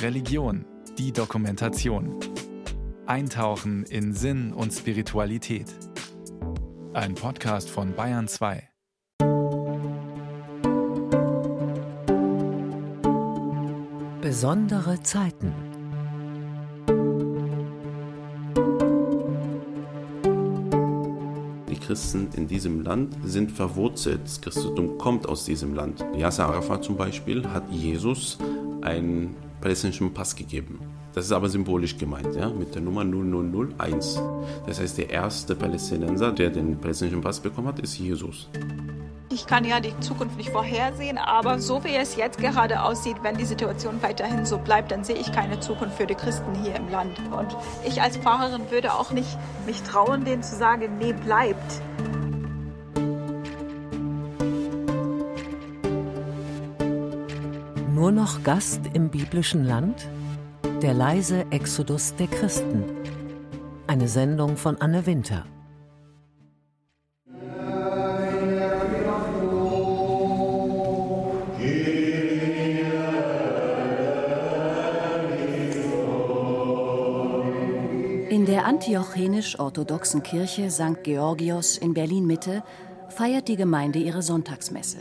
Religion, die Dokumentation. Eintauchen in Sinn und Spiritualität. Ein Podcast von Bayern 2. Besondere Zeiten. Die Christen in diesem Land sind verwurzelt. Das Christentum kommt aus diesem Land. Yasser Arafat zum Beispiel hat Jesus einen palästinensischen Pass gegeben. Das ist aber symbolisch gemeint, ja, mit der Nummer 0001. Das heißt, der erste Palästinenser, der den palästinensischen Pass bekommen hat, ist Jesus. Ich kann ja die Zukunft nicht vorhersehen, aber so wie es jetzt gerade aussieht, wenn die Situation weiterhin so bleibt, dann sehe ich keine Zukunft für die Christen hier im Land. Und ich als Pfarrerin würde auch nicht mich trauen, denen zu sagen, nee, bleibt. Nur noch Gast im biblischen Land? Der leise Exodus der Christen. Eine Sendung von Anne Winter. In der antiochenisch-orthodoxen Kirche St. Georgios in Berlin-Mitte feiert die Gemeinde ihre Sonntagsmesse.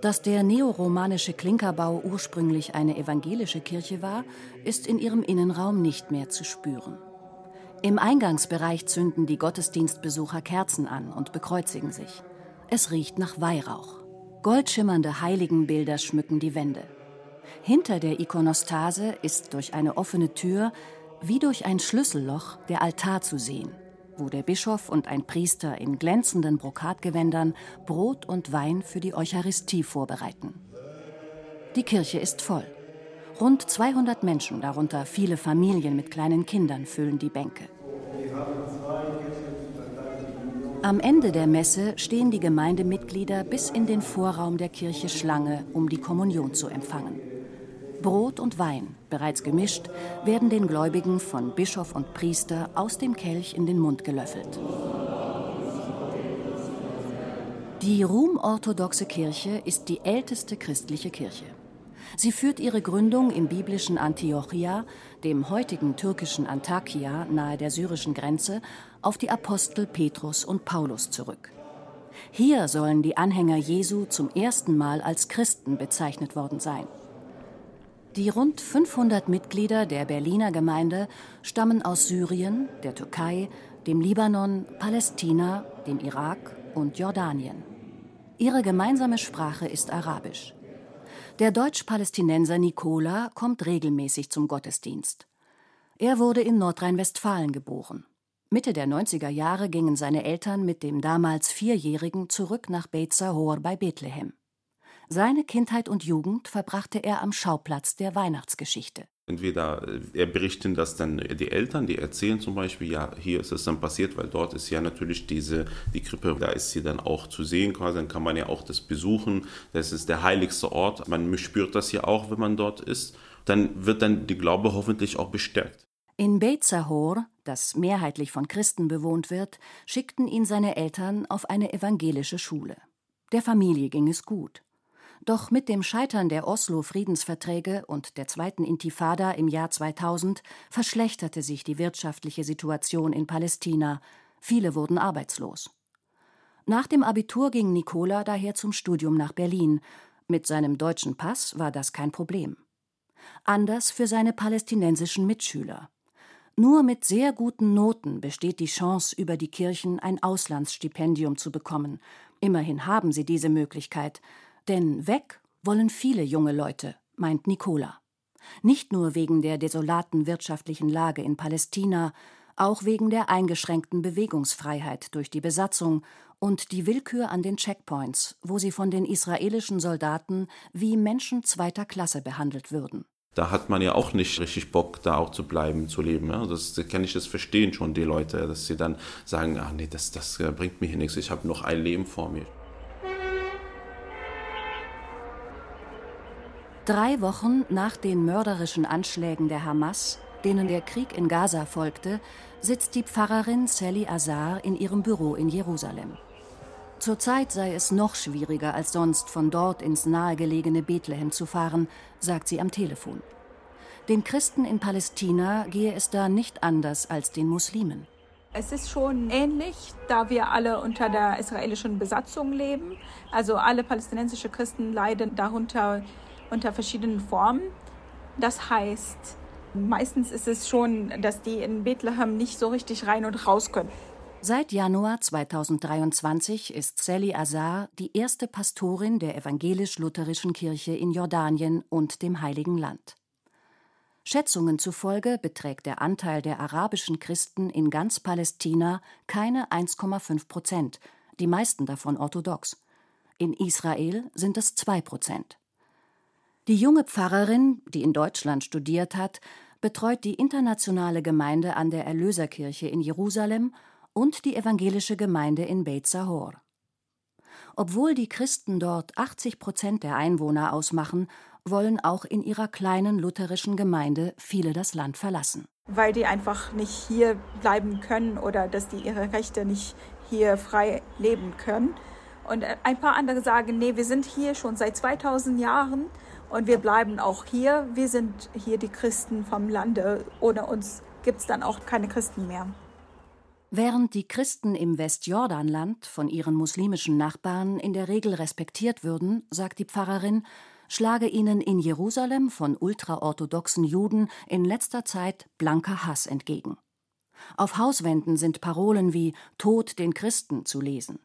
Dass der neoromanische Klinkerbau ursprünglich eine evangelische Kirche war, ist in ihrem Innenraum nicht mehr zu spüren. Im Eingangsbereich zünden die Gottesdienstbesucher Kerzen an und bekreuzigen sich. Es riecht nach Weihrauch. Goldschimmernde Heiligenbilder schmücken die Wände. Hinter der Ikonostase ist durch eine offene Tür wie durch ein Schlüsselloch der Altar zu sehen wo der Bischof und ein Priester in glänzenden Brokatgewändern Brot und Wein für die Eucharistie vorbereiten. Die Kirche ist voll. Rund 200 Menschen, darunter viele Familien mit kleinen Kindern, füllen die Bänke. Am Ende der Messe stehen die Gemeindemitglieder bis in den Vorraum der Kirche Schlange, um die Kommunion zu empfangen. Brot und Wein, bereits gemischt, werden den Gläubigen von Bischof und Priester aus dem Kelch in den Mund gelöffelt. Die Rum-orthodoxe Kirche ist die älteste christliche Kirche. Sie führt ihre Gründung im biblischen Antiochia, dem heutigen türkischen Antakya nahe der syrischen Grenze, auf die Apostel Petrus und Paulus zurück. Hier sollen die Anhänger Jesu zum ersten Mal als Christen bezeichnet worden sein. Die rund 500 Mitglieder der Berliner Gemeinde stammen aus Syrien, der Türkei, dem Libanon, Palästina, dem Irak und Jordanien. Ihre gemeinsame Sprache ist Arabisch. Der Deutsch-Palästinenser Nicola kommt regelmäßig zum Gottesdienst. Er wurde in Nordrhein-Westfalen geboren. Mitte der 90er Jahre gingen seine Eltern mit dem damals Vierjährigen zurück nach Beit Sahor bei Bethlehem. Seine Kindheit und Jugend verbrachte er am Schauplatz der Weihnachtsgeschichte. Entweder äh, er berichten das dann die Eltern, die erzählen zum Beispiel, ja, hier ist es dann passiert, weil dort ist ja natürlich diese, die Krippe, da ist sie dann auch zu sehen quasi, dann kann man ja auch das besuchen, das ist der heiligste Ort, man spürt das ja auch, wenn man dort ist, dann wird dann die Glaube hoffentlich auch bestärkt. In Beit Sahor, das mehrheitlich von Christen bewohnt wird, schickten ihn seine Eltern auf eine evangelische Schule. Der Familie ging es gut. Doch mit dem Scheitern der Oslo-Friedensverträge und der zweiten Intifada im Jahr 2000 verschlechterte sich die wirtschaftliche Situation in Palästina. Viele wurden arbeitslos. Nach dem Abitur ging Nicola daher zum Studium nach Berlin. Mit seinem deutschen Pass war das kein Problem. Anders für seine palästinensischen Mitschüler. Nur mit sehr guten Noten besteht die Chance, über die Kirchen ein Auslandsstipendium zu bekommen. Immerhin haben sie diese Möglichkeit. Denn weg wollen viele junge Leute, meint Nicola. Nicht nur wegen der desolaten wirtschaftlichen Lage in Palästina, auch wegen der eingeschränkten Bewegungsfreiheit durch die Besatzung und die Willkür an den Checkpoints, wo sie von den israelischen Soldaten wie Menschen zweiter Klasse behandelt würden. Da hat man ja auch nicht richtig Bock, da auch zu bleiben, zu leben. Das, das kann ich das verstehen schon, die Leute, dass sie dann sagen, ach nee, das, das bringt mir hier nichts, ich habe noch ein Leben vor mir. Drei Wochen nach den mörderischen Anschlägen der Hamas, denen der Krieg in Gaza folgte, sitzt die Pfarrerin Sally Azar in ihrem Büro in Jerusalem. Zurzeit sei es noch schwieriger als sonst, von dort ins nahegelegene Bethlehem zu fahren, sagt sie am Telefon. Den Christen in Palästina gehe es da nicht anders als den Muslimen. Es ist schon ähnlich, da wir alle unter der israelischen Besatzung leben. Also alle palästinensischen Christen leiden darunter unter verschiedenen Formen. Das heißt, meistens ist es schon, dass die in Bethlehem nicht so richtig rein und raus können. Seit Januar 2023 ist Sally Azar die erste Pastorin der evangelisch-lutherischen Kirche in Jordanien und dem Heiligen Land. Schätzungen zufolge beträgt der Anteil der arabischen Christen in ganz Palästina keine 1,5 Prozent, die meisten davon orthodox. In Israel sind es 2 Prozent. Die junge Pfarrerin, die in Deutschland studiert hat, betreut die internationale Gemeinde an der Erlöserkirche in Jerusalem und die evangelische Gemeinde in Beit Sahor. Obwohl die Christen dort 80 Prozent der Einwohner ausmachen, wollen auch in ihrer kleinen lutherischen Gemeinde viele das Land verlassen. Weil die einfach nicht hier bleiben können oder dass die ihre Rechte nicht hier frei leben können. Und ein paar andere sagen, nee, wir sind hier schon seit 2000 Jahren und wir bleiben auch hier. Wir sind hier die Christen vom Lande. Ohne uns gibt es dann auch keine Christen mehr. Während die Christen im Westjordanland von ihren muslimischen Nachbarn in der Regel respektiert würden, sagt die Pfarrerin, schlage ihnen in Jerusalem von ultraorthodoxen Juden in letzter Zeit blanker Hass entgegen. Auf Hauswänden sind Parolen wie Tod den Christen zu lesen.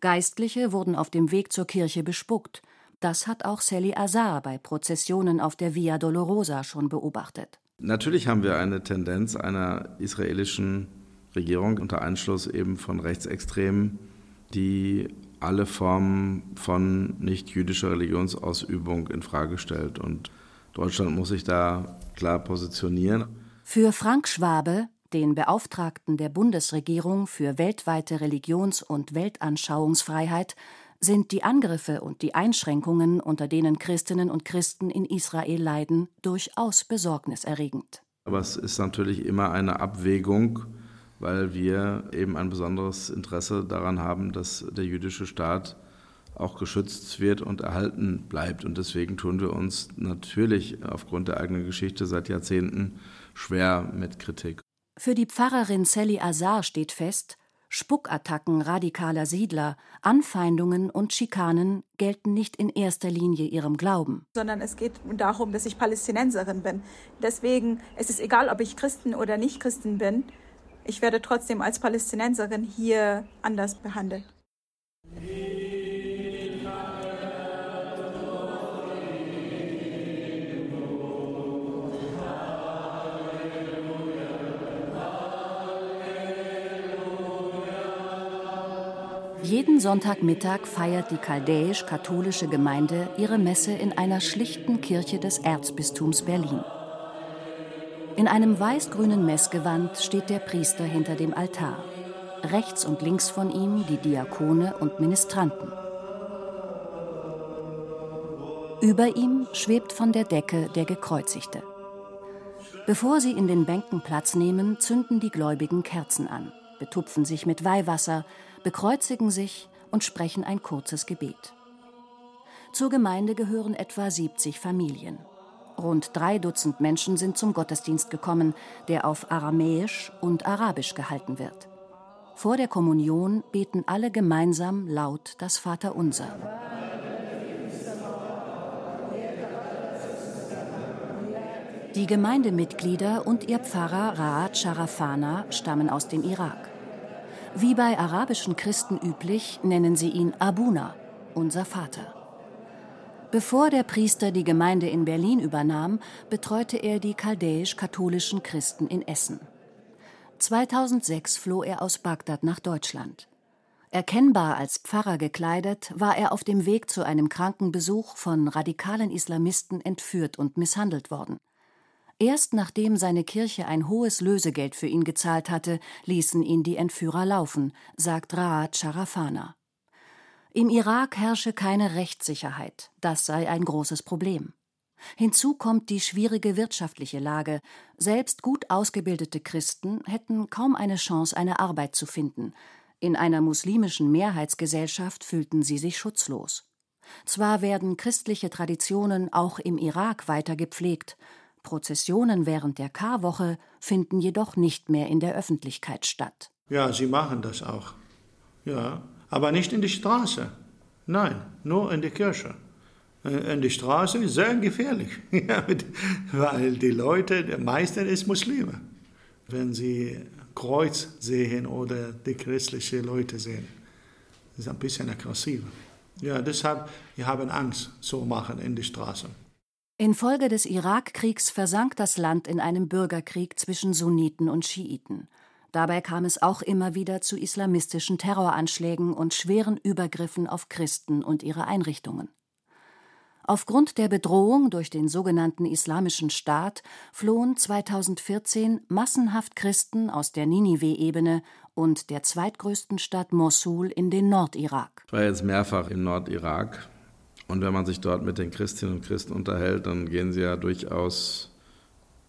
Geistliche wurden auf dem Weg zur Kirche bespuckt. Das hat auch Sally Azar bei Prozessionen auf der Via Dolorosa schon beobachtet. Natürlich haben wir eine Tendenz einer israelischen Regierung unter Einschluss eben von Rechtsextremen, die alle Formen von nicht-jüdischer Religionsausübung in Frage stellt. Und Deutschland muss sich da klar positionieren. Für Frank Schwabe, den Beauftragten der Bundesregierung für weltweite Religions- und Weltanschauungsfreiheit, sind die Angriffe und die Einschränkungen, unter denen Christinnen und Christen in Israel leiden, durchaus besorgniserregend. Aber es ist natürlich immer eine Abwägung weil wir eben ein besonderes Interesse daran haben, dass der jüdische Staat auch geschützt wird und erhalten bleibt. Und deswegen tun wir uns natürlich aufgrund der eigenen Geschichte seit Jahrzehnten schwer mit Kritik. Für die Pfarrerin Sally Azar steht fest, Spuckattacken radikaler Siedler, Anfeindungen und Schikanen gelten nicht in erster Linie ihrem Glauben. Sondern es geht darum, dass ich Palästinenserin bin. Deswegen ist es egal, ob ich Christen oder nicht Christen bin ich werde trotzdem als Palästinenserin hier anders behandelt. Jeden Sonntagmittag feiert die chaldäisch-katholische Gemeinde ihre Messe in einer schlichten Kirche des Erzbistums Berlin. In einem weiß-grünen Messgewand steht der Priester hinter dem Altar. Rechts und links von ihm die Diakone und Ministranten. Über ihm schwebt von der Decke der Gekreuzigte. Bevor sie in den Bänken Platz nehmen, zünden die Gläubigen Kerzen an, betupfen sich mit Weihwasser, bekreuzigen sich und sprechen ein kurzes Gebet. Zur Gemeinde gehören etwa 70 Familien. Rund drei Dutzend Menschen sind zum Gottesdienst gekommen, der auf Aramäisch und Arabisch gehalten wird. Vor der Kommunion beten alle gemeinsam laut das Vaterunser. Die Gemeindemitglieder und ihr Pfarrer Raad Sharafana stammen aus dem Irak. Wie bei arabischen Christen üblich, nennen sie ihn Abuna, unser Vater. Bevor der Priester die Gemeinde in Berlin übernahm, betreute er die chaldäisch-katholischen Christen in Essen. 2006 floh er aus Bagdad nach Deutschland. Erkennbar als Pfarrer gekleidet, war er auf dem Weg zu einem Krankenbesuch von radikalen Islamisten entführt und misshandelt worden. Erst nachdem seine Kirche ein hohes Lösegeld für ihn gezahlt hatte, ließen ihn die Entführer laufen, sagt Raad Sharafana. Im Irak herrsche keine Rechtssicherheit, das sei ein großes Problem. Hinzu kommt die schwierige wirtschaftliche Lage. Selbst gut ausgebildete Christen hätten kaum eine Chance, eine Arbeit zu finden. In einer muslimischen Mehrheitsgesellschaft fühlten sie sich schutzlos. Zwar werden christliche Traditionen auch im Irak weiter gepflegt, Prozessionen während der Karwoche finden jedoch nicht mehr in der Öffentlichkeit statt. Ja, sie machen das auch. Ja, aber nicht in die Straße. Nein, nur in die Kirche. Äh, in die Straße ist sehr gefährlich, weil die Leute, der meiste ist Muslime. Wenn sie Kreuz sehen oder die christlichen Leute sehen, ist ein bisschen aggressiver. Ja, deshalb, wir haben Angst, so machen in die Straße. Infolge des Irakkriegs versank das Land in einem Bürgerkrieg zwischen Sunniten und Schiiten. Dabei kam es auch immer wieder zu islamistischen Terroranschlägen und schweren Übergriffen auf Christen und ihre Einrichtungen. Aufgrund der Bedrohung durch den sogenannten Islamischen Staat flohen 2014 massenhaft Christen aus der Ninive-Ebene und der zweitgrößten Stadt Mosul in den Nordirak. Ich war jetzt mehrfach im Nordirak und wenn man sich dort mit den Christinnen und Christen unterhält, dann gehen sie ja durchaus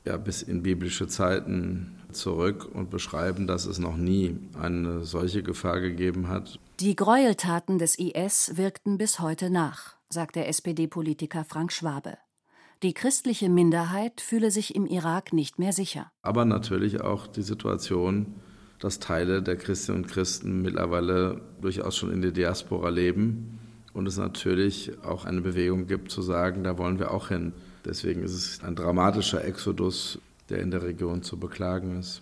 ja, bis in biblische Zeiten zurück und beschreiben, dass es noch nie eine solche Gefahr gegeben hat. Die Gräueltaten des IS wirkten bis heute nach sagt der SPD-Politiker Frank Schwabe. Die christliche Minderheit fühle sich im Irak nicht mehr sicher. Aber natürlich auch die Situation, dass Teile der Christinnen und Christen mittlerweile durchaus schon in der Diaspora leben und es natürlich auch eine Bewegung gibt zu sagen, da wollen wir auch hin. Deswegen ist es ein dramatischer Exodus, der in der Region zu beklagen ist.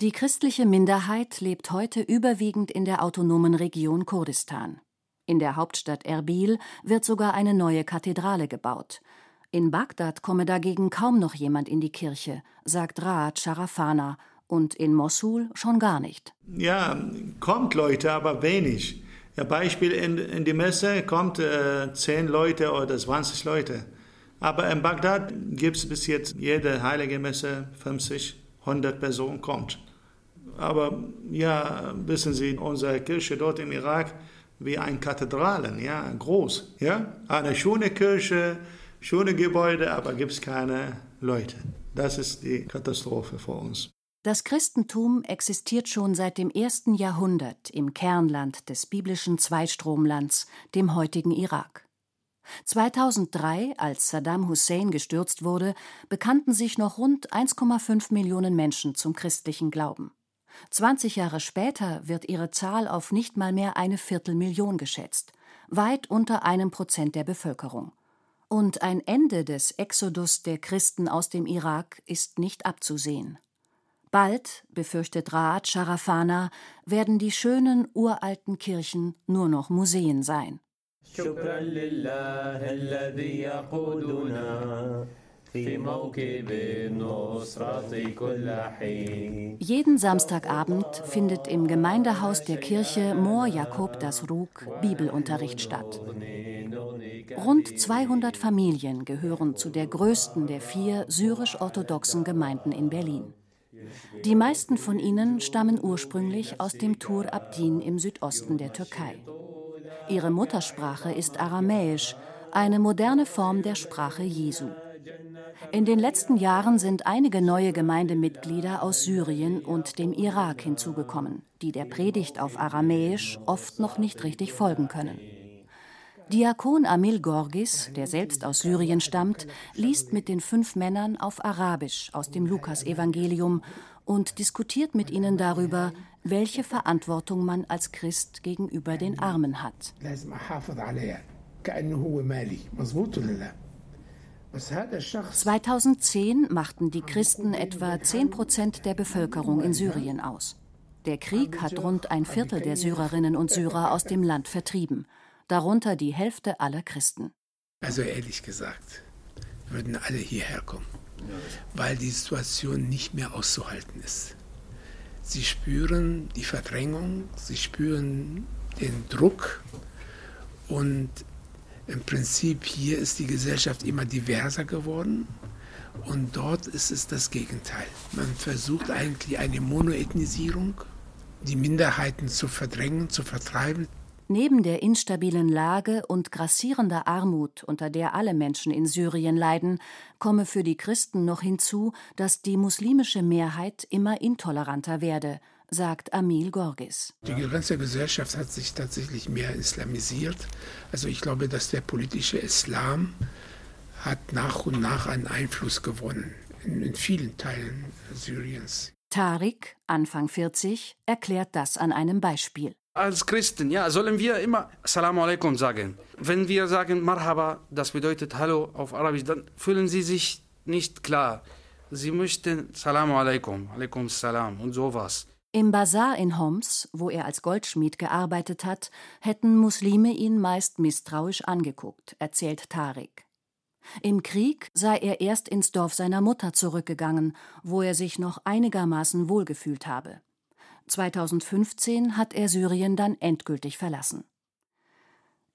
Die christliche Minderheit lebt heute überwiegend in der autonomen Region Kurdistan. In der Hauptstadt Erbil wird sogar eine neue Kathedrale gebaut. In Bagdad komme dagegen kaum noch jemand in die Kirche, sagt Raad Sharafana, und in Mosul schon gar nicht. Ja, kommt Leute, aber wenig. Ja, Beispiel in, in die Messe kommt äh, 10 Leute oder 20 Leute. Aber in Bagdad gibt es bis jetzt jede heilige Messe 50, 100 Personen kommt. Aber ja, wissen Sie, unsere Kirche dort im Irak, wie ein Kathedralen, ja, groß, ja, eine schöne Kirche, schöne Gebäude, aber gibt es keine Leute. Das ist die Katastrophe für uns. Das Christentum existiert schon seit dem ersten Jahrhundert im Kernland des biblischen Zweistromlands, dem heutigen Irak. 2003, als Saddam Hussein gestürzt wurde, bekannten sich noch rund 1,5 Millionen Menschen zum christlichen Glauben. 20 Jahre später wird ihre Zahl auf nicht mal mehr eine Viertelmillion geschätzt, weit unter einem Prozent der Bevölkerung. Und ein Ende des Exodus der Christen aus dem Irak ist nicht abzusehen. Bald, befürchtet Raad Sharafana, werden die schönen uralten Kirchen nur noch Museen sein. Jeden Samstagabend findet im Gemeindehaus der Kirche Mor Jakob das Rug Bibelunterricht statt. Rund 200 Familien gehören zu der größten der vier syrisch-orthodoxen Gemeinden in Berlin. Die meisten von ihnen stammen ursprünglich aus dem Tur Abdin im Südosten der Türkei. Ihre Muttersprache ist Aramäisch, eine moderne Form der Sprache Jesu. In den letzten Jahren sind einige neue Gemeindemitglieder aus Syrien und dem Irak hinzugekommen, die der Predigt auf Aramäisch oft noch nicht richtig folgen können. Diakon Amil Gorgis, der selbst aus Syrien stammt, liest mit den fünf Männern auf Arabisch aus dem Lukasevangelium und diskutiert mit ihnen darüber, welche Verantwortung man als Christ gegenüber den Armen hat. 2010 machten die Christen etwa 10 Prozent der Bevölkerung in Syrien aus. Der Krieg hat rund ein Viertel der Syrerinnen und Syrer aus dem Land vertrieben, darunter die Hälfte aller Christen. Also ehrlich gesagt, würden alle hierher kommen, weil die Situation nicht mehr auszuhalten ist. Sie spüren die Verdrängung, sie spüren den Druck und im Prinzip hier ist die Gesellschaft immer diverser geworden und dort ist es das Gegenteil. Man versucht eigentlich eine Monoethnisierung, die Minderheiten zu verdrängen, zu vertreiben. Neben der instabilen Lage und grassierender Armut, unter der alle Menschen in Syrien leiden, komme für die Christen noch hinzu, dass die muslimische Mehrheit immer intoleranter werde, sagt Amil Gorgis. Die ganze Gesellschaft hat sich tatsächlich mehr islamisiert. Also ich glaube, dass der politische Islam hat nach und nach einen Einfluss gewonnen in, in vielen Teilen Syriens. Tariq, Anfang 40, erklärt das an einem Beispiel. Als Christen, ja, sollen wir immer Assalamu alaikum sagen. Wenn wir sagen Marhaba, das bedeutet Hallo auf Arabisch, dann fühlen sie sich nicht klar. Sie möchten Salamu alaikum, alaikum salam und sowas. Im Bazar in Homs, wo er als Goldschmied gearbeitet hat, hätten Muslime ihn meist misstrauisch angeguckt, erzählt Tariq. Im Krieg sei er erst ins Dorf seiner Mutter zurückgegangen, wo er sich noch einigermaßen wohlgefühlt habe. 2015 hat er Syrien dann endgültig verlassen.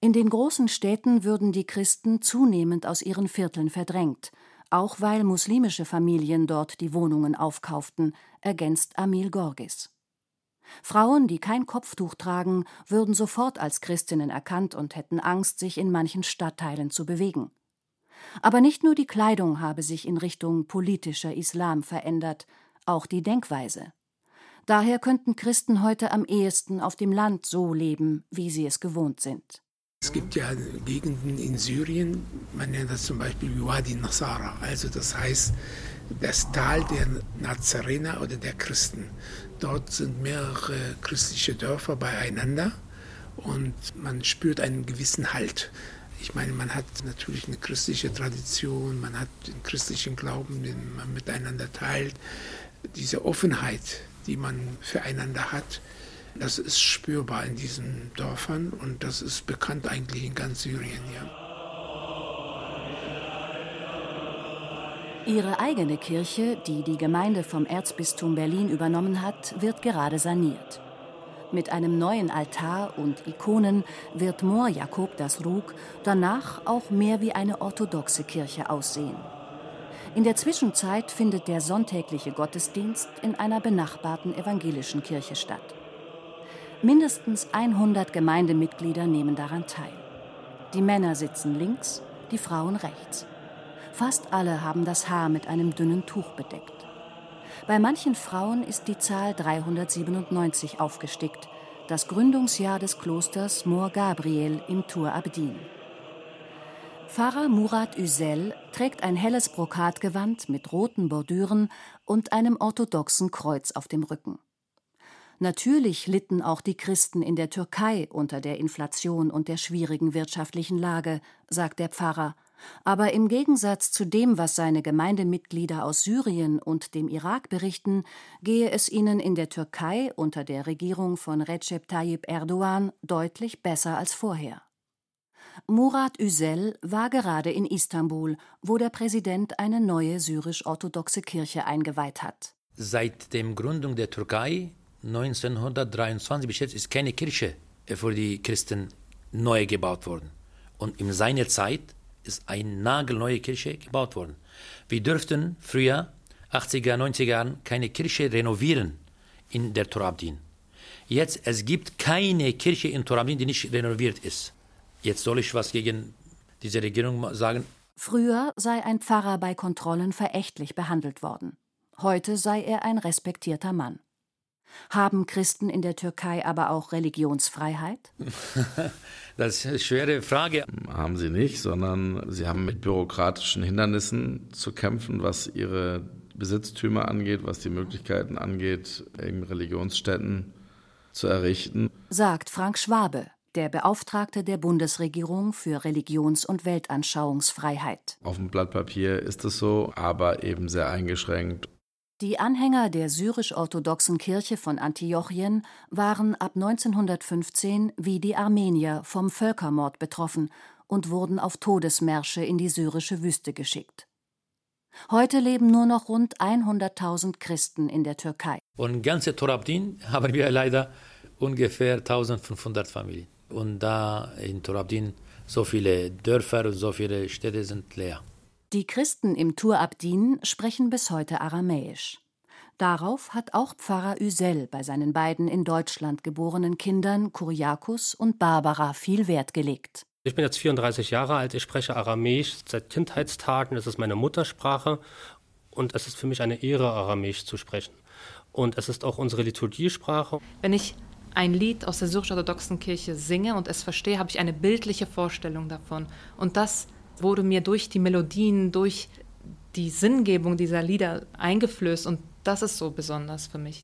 In den großen Städten würden die Christen zunehmend aus ihren Vierteln verdrängt, auch weil muslimische Familien dort die Wohnungen aufkauften, ergänzt Amil Gorgis. Frauen, die kein Kopftuch tragen, würden sofort als Christinnen erkannt und hätten Angst, sich in manchen Stadtteilen zu bewegen. Aber nicht nur die Kleidung habe sich in Richtung politischer Islam verändert, auch die Denkweise. Daher könnten Christen heute am ehesten auf dem Land so leben, wie sie es gewohnt sind. Es gibt ja Gegenden in Syrien, man nennt das zum Beispiel Wadi Nasara, also das heißt das Tal der Nazarener oder der Christen. Dort sind mehrere christliche Dörfer beieinander und man spürt einen gewissen Halt. Ich meine, man hat natürlich eine christliche Tradition, man hat den christlichen Glauben, den man miteinander teilt. Diese Offenheit, die man füreinander hat, das ist spürbar in diesen Dörfern und das ist bekannt eigentlich in ganz Syrien. Ja. Ihre eigene Kirche, die die Gemeinde vom Erzbistum Berlin übernommen hat, wird gerade saniert. Mit einem neuen Altar und Ikonen wird Mor Jakob das Rug danach auch mehr wie eine orthodoxe Kirche aussehen. In der Zwischenzeit findet der sonntägliche Gottesdienst in einer benachbarten evangelischen Kirche statt. Mindestens 100 Gemeindemitglieder nehmen daran teil. Die Männer sitzen links, die Frauen rechts. Fast alle haben das Haar mit einem dünnen Tuch bedeckt. Bei manchen Frauen ist die Zahl 397 aufgestickt, das Gründungsjahr des Klosters Mor Gabriel im Tur Abdin. Pfarrer Murat Üsel trägt ein helles Brokatgewand mit roten Bordüren und einem orthodoxen Kreuz auf dem Rücken. Natürlich litten auch die Christen in der Türkei unter der Inflation und der schwierigen wirtschaftlichen Lage, sagt der Pfarrer. Aber im Gegensatz zu dem, was seine Gemeindemitglieder aus Syrien und dem Irak berichten, gehe es ihnen in der Türkei unter der Regierung von Recep Tayyip Erdogan deutlich besser als vorher. Murat Üsel war gerade in Istanbul, wo der Präsident eine neue syrisch-orthodoxe Kirche eingeweiht hat. Seit der Gründung der Türkei 1923 bis jetzt ist keine Kirche für die Christen neu gebaut worden. Und in seiner Zeit ist eine nagelneue Kirche gebaut worden. Wir dürften früher, 80er, 90er Jahren, keine Kirche renovieren in der Torabdin. Jetzt, es gibt keine Kirche in Torabdin, die nicht renoviert ist. Jetzt soll ich was gegen diese Regierung sagen. Früher sei ein Pfarrer bei Kontrollen verächtlich behandelt worden. Heute sei er ein respektierter Mann. Haben Christen in der Türkei aber auch Religionsfreiheit? das ist eine schwere Frage. Haben sie nicht, sondern sie haben mit bürokratischen Hindernissen zu kämpfen, was ihre Besitztümer angeht, was die Möglichkeiten angeht, eben Religionsstätten zu errichten. Sagt Frank Schwabe, der Beauftragte der Bundesregierung für Religions- und Weltanschauungsfreiheit. Auf dem Blatt Papier ist es so, aber eben sehr eingeschränkt die Anhänger der syrisch-orthodoxen Kirche von Antiochien waren ab 1915 wie die Armenier vom Völkermord betroffen und wurden auf Todesmärsche in die syrische Wüste geschickt. Heute leben nur noch rund 100.000 Christen in der Türkei. Und ganze Torabdin haben wir leider ungefähr 1500 Familien. Und da in Torabdin so viele Dörfer und so viele Städte sind leer. Die Christen im Tur Abdin sprechen bis heute Aramäisch. Darauf hat auch Pfarrer Üsel bei seinen beiden in Deutschland geborenen Kindern Kuriakus und Barbara viel Wert gelegt. Ich bin jetzt 34 Jahre alt, ich spreche Aramäisch seit Kindheitstagen, das ist meine Muttersprache und es ist für mich eine Ehre, Aramäisch zu sprechen. und es ist auch unsere Liturgiesprache. Wenn ich ein Lied aus der syrisch-orthodoxen Kirche singe und es verstehe, habe ich eine bildliche Vorstellung davon. Und das wurde mir durch die Melodien, durch die Sinngebung dieser Lieder eingeflößt und das ist so besonders für mich.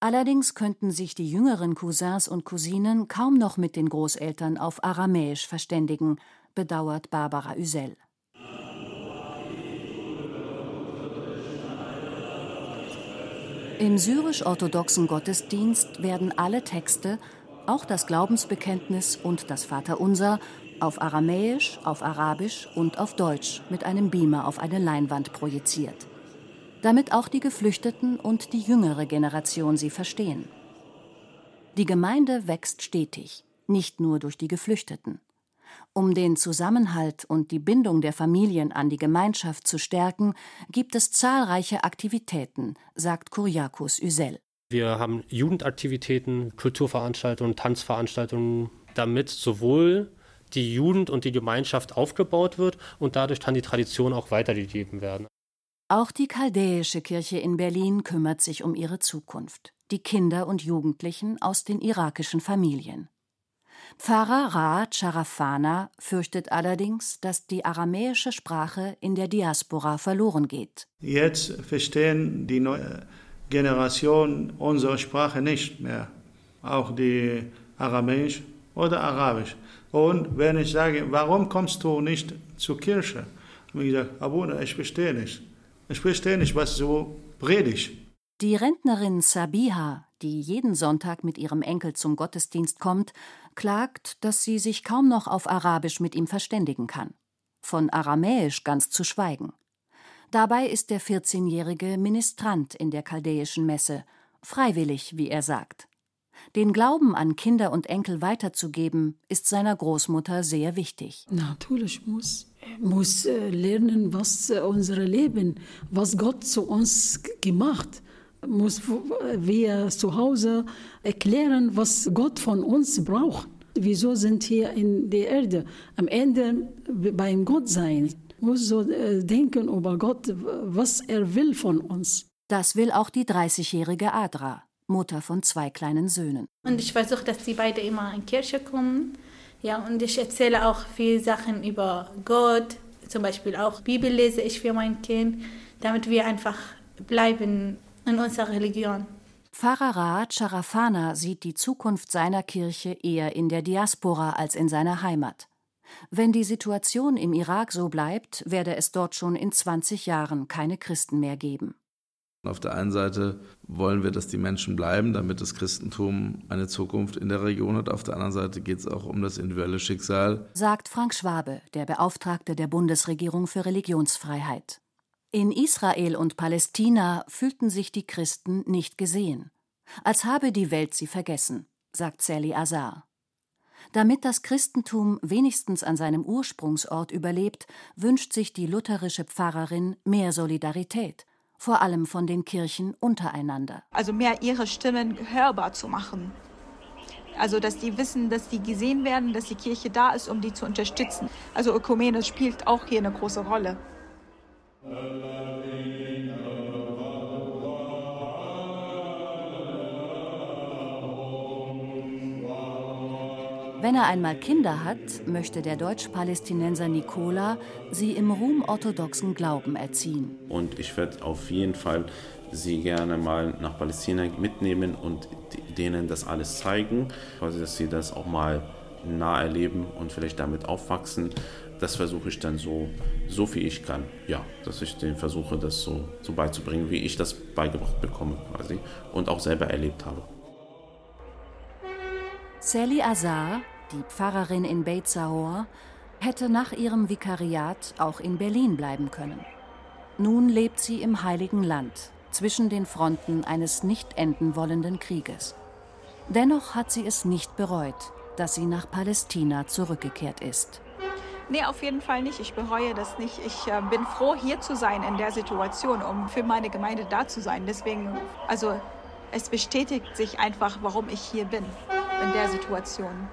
Allerdings könnten sich die jüngeren Cousins und Cousinen kaum noch mit den Großeltern auf Aramäisch verständigen, bedauert Barbara Üsel. Im syrisch-orthodoxen Gottesdienst werden alle Texte, auch das Glaubensbekenntnis und das Vaterunser, auf Aramäisch, auf Arabisch und auf Deutsch mit einem Beamer auf eine Leinwand projiziert damit auch die Geflüchteten und die jüngere Generation sie verstehen. Die Gemeinde wächst stetig, nicht nur durch die Geflüchteten. Um den Zusammenhalt und die Bindung der Familien an die Gemeinschaft zu stärken, gibt es zahlreiche Aktivitäten, sagt Kuriakos Üsel. Wir haben Jugendaktivitäten, Kulturveranstaltungen, Tanzveranstaltungen, damit sowohl die Jugend und die Gemeinschaft aufgebaut wird und dadurch dann die Tradition auch weitergegeben werden. Auch die chaldäische Kirche in Berlin kümmert sich um ihre Zukunft, die Kinder und Jugendlichen aus den irakischen Familien. Pfarrer Ra Charafana fürchtet allerdings, dass die aramäische Sprache in der Diaspora verloren geht. Jetzt verstehen die neue Generation unsere Sprache nicht mehr, auch die Aramäisch oder Arabisch. Und wenn ich sage, warum kommst du nicht zur Kirche? habe ich gesagt, Abuna, ich verstehe nicht. Ich verstehe nicht, was so predigt. Die Rentnerin Sabiha, die jeden Sonntag mit ihrem Enkel zum Gottesdienst kommt, klagt, dass sie sich kaum noch auf Arabisch mit ihm verständigen kann. Von Aramäisch ganz zu schweigen. Dabei ist der 14-jährige Ministrant in der chaldäischen Messe, freiwillig, wie er sagt. Den Glauben an Kinder und Enkel weiterzugeben, ist seiner Großmutter sehr wichtig. Natürlich muss muss äh, lernen, was äh, unser Leben, was Gott zu uns gemacht muss wir zu Hause erklären, was Gott von uns braucht. Wieso sind wir in der Erde? Am Ende beim Gott sein. Muss so äh, denken über Gott, was er will von uns. Das will auch die 30-jährige Adra, Mutter von zwei kleinen Söhnen. Und ich versuche, dass die beide immer in die Kirche kommen ja, und ich erzähle auch viele Sachen über Gott, zum Beispiel auch Bibel lese ich für mein Kind, damit wir einfach bleiben in unserer Religion. Pfarrer Rahat Sharafana sieht die Zukunft seiner Kirche eher in der Diaspora als in seiner Heimat. Wenn die Situation im Irak so bleibt, werde es dort schon in 20 Jahren keine Christen mehr geben. Auf der einen Seite wollen wir, dass die Menschen bleiben, damit das Christentum eine Zukunft in der Region hat. Auf der anderen Seite geht es auch um das individuelle Schicksal. Sagt Frank Schwabe, der Beauftragte der Bundesregierung für Religionsfreiheit. In Israel und Palästina fühlten sich die Christen nicht gesehen. Als habe die Welt sie vergessen, sagt Sally Azar. Damit das Christentum wenigstens an seinem Ursprungsort überlebt, wünscht sich die lutherische Pfarrerin mehr Solidarität vor allem von den Kirchen untereinander. Also mehr ihre Stimmen hörbar zu machen. Also, dass die wissen, dass die gesehen werden, dass die Kirche da ist, um die zu unterstützen. Also Ökumene spielt auch hier eine große Rolle. Wenn er einmal Kinder hat, möchte der Deutsch-Palästinenser Nicola sie im Rum-orthodoxen Glauben erziehen. Und ich werde auf jeden Fall sie gerne mal nach Palästina mitnehmen und denen das alles zeigen, dass sie das auch mal nah erleben und vielleicht damit aufwachsen. Das versuche ich dann so, so viel ich kann. Ja, dass ich denen versuche, das so, so beizubringen, wie ich das beigebracht bekomme quasi und auch selber erlebt habe. Sally Azar, die Pfarrerin in Beit Sahor, hätte nach ihrem Vikariat auch in Berlin bleiben können. Nun lebt sie im Heiligen Land, zwischen den Fronten eines nicht enden wollenden Krieges. Dennoch hat sie es nicht bereut, dass sie nach Palästina zurückgekehrt ist. Nee, auf jeden Fall nicht. Ich bereue das nicht. Ich äh, bin froh, hier zu sein in der Situation, um für meine Gemeinde da zu sein. Deswegen, also es bestätigt sich einfach, warum ich hier bin in der Situation.